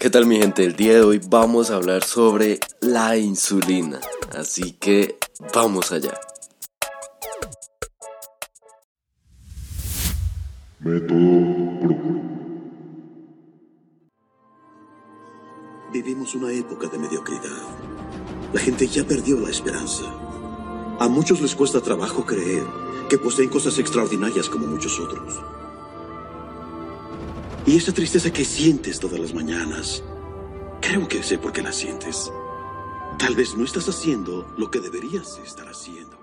¿Qué tal mi gente? El día de hoy vamos a hablar sobre la insulina, así que vamos allá. Vivimos una época de mediocridad. La gente ya perdió la esperanza. A muchos les cuesta trabajo creer que poseen cosas extraordinarias como muchos otros. Y esa tristeza que sientes todas las mañanas, creo que sé por qué la sientes. Tal vez no estás haciendo lo que deberías estar haciendo.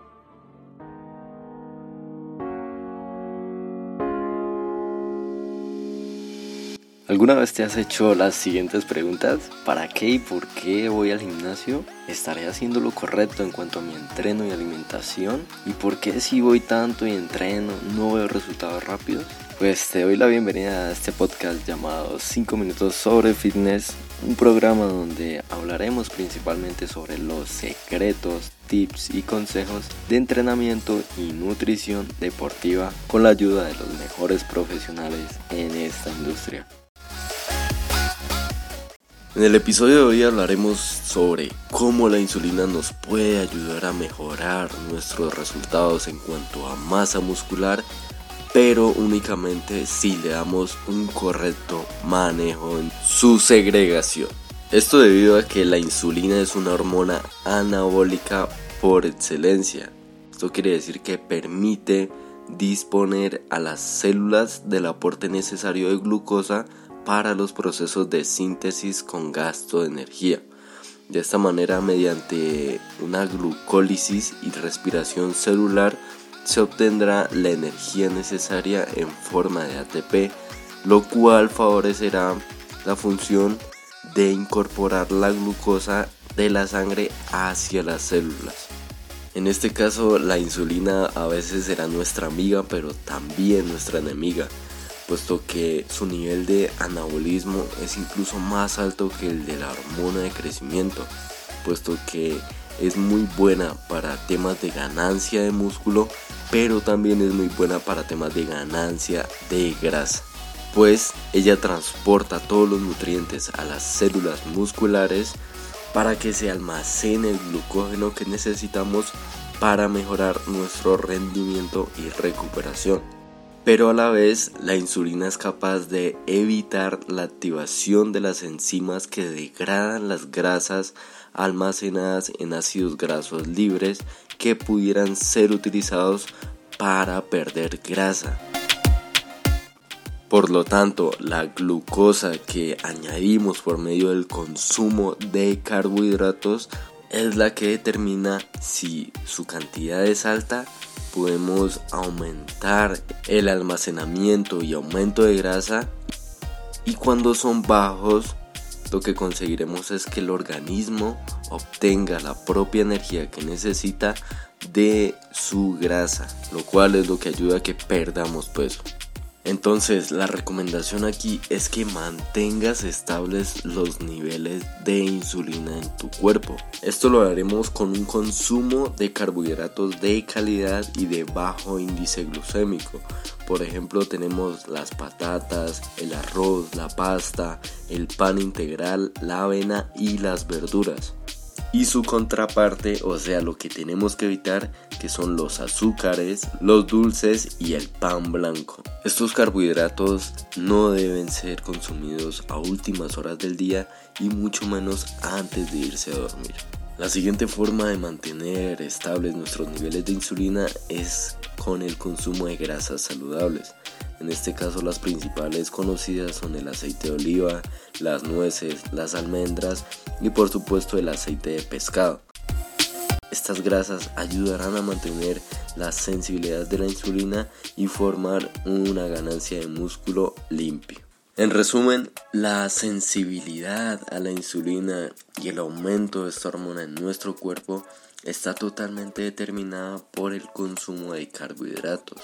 ¿Alguna vez te has hecho las siguientes preguntas? ¿Para qué y por qué voy al gimnasio? ¿Estaré haciendo lo correcto en cuanto a mi entreno y alimentación? ¿Y por qué si voy tanto y entreno no veo resultados rápidos? Pues te doy la bienvenida a este podcast llamado 5 minutos sobre fitness, un programa donde hablaremos principalmente sobre los secretos, tips y consejos de entrenamiento y nutrición deportiva con la ayuda de los mejores profesionales en esta industria. En el episodio de hoy hablaremos sobre cómo la insulina nos puede ayudar a mejorar nuestros resultados en cuanto a masa muscular, pero únicamente si le damos un correcto manejo en su segregación. Esto debido a que la insulina es una hormona anabólica por excelencia. Esto quiere decir que permite disponer a las células del aporte necesario de glucosa para los procesos de síntesis con gasto de energía. De esta manera, mediante una glucólisis y respiración celular, se obtendrá la energía necesaria en forma de ATP, lo cual favorecerá la función de incorporar la glucosa de la sangre hacia las células. En este caso, la insulina a veces será nuestra amiga, pero también nuestra enemiga puesto que su nivel de anabolismo es incluso más alto que el de la hormona de crecimiento, puesto que es muy buena para temas de ganancia de músculo, pero también es muy buena para temas de ganancia de grasa, pues ella transporta todos los nutrientes a las células musculares para que se almacene el glucógeno que necesitamos para mejorar nuestro rendimiento y recuperación. Pero a la vez la insulina es capaz de evitar la activación de las enzimas que degradan las grasas almacenadas en ácidos grasos libres que pudieran ser utilizados para perder grasa. Por lo tanto, la glucosa que añadimos por medio del consumo de carbohidratos es la que determina si su cantidad es alta podemos aumentar el almacenamiento y aumento de grasa y cuando son bajos lo que conseguiremos es que el organismo obtenga la propia energía que necesita de su grasa, lo cual es lo que ayuda a que perdamos peso. Entonces la recomendación aquí es que mantengas estables los niveles de insulina en tu cuerpo. Esto lo haremos con un consumo de carbohidratos de calidad y de bajo índice glucémico. Por ejemplo tenemos las patatas, el arroz, la pasta, el pan integral, la avena y las verduras y su contraparte, o sea, lo que tenemos que evitar, que son los azúcares, los dulces y el pan blanco. Estos carbohidratos no deben ser consumidos a últimas horas del día y mucho menos antes de irse a dormir. La siguiente forma de mantener estables nuestros niveles de insulina es con el consumo de grasas saludables. En este caso las principales conocidas son el aceite de oliva, las nueces, las almendras y por supuesto el aceite de pescado. Estas grasas ayudarán a mantener la sensibilidad de la insulina y formar una ganancia de músculo limpio. En resumen, la sensibilidad a la insulina y el aumento de esta hormona en nuestro cuerpo está totalmente determinada por el consumo de carbohidratos.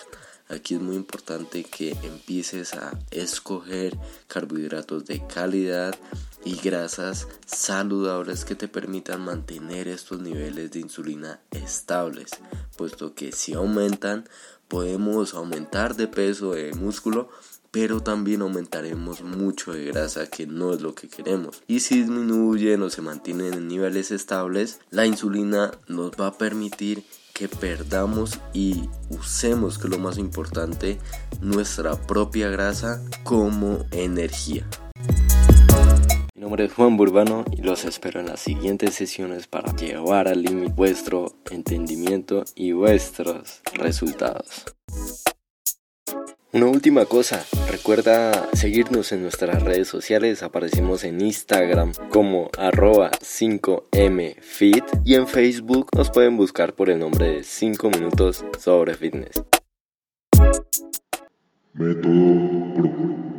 Aquí es muy importante que empieces a escoger carbohidratos de calidad y grasas saludables que te permitan mantener estos niveles de insulina estables, puesto que si aumentan podemos aumentar de peso de músculo, pero también aumentaremos mucho de grasa que no es lo que queremos. Y si disminuyen o se mantienen en niveles estables, la insulina nos va a permitir que perdamos y usemos, que es lo más importante, nuestra propia grasa como energía. Mi nombre es Juan Burbano y los espero en las siguientes sesiones para llevar al límite vuestro entendimiento y vuestros resultados. Una última cosa, recuerda seguirnos en nuestras redes sociales, aparecemos en Instagram como arroba 5mfit y en Facebook nos pueden buscar por el nombre de 5 minutos sobre fitness. Método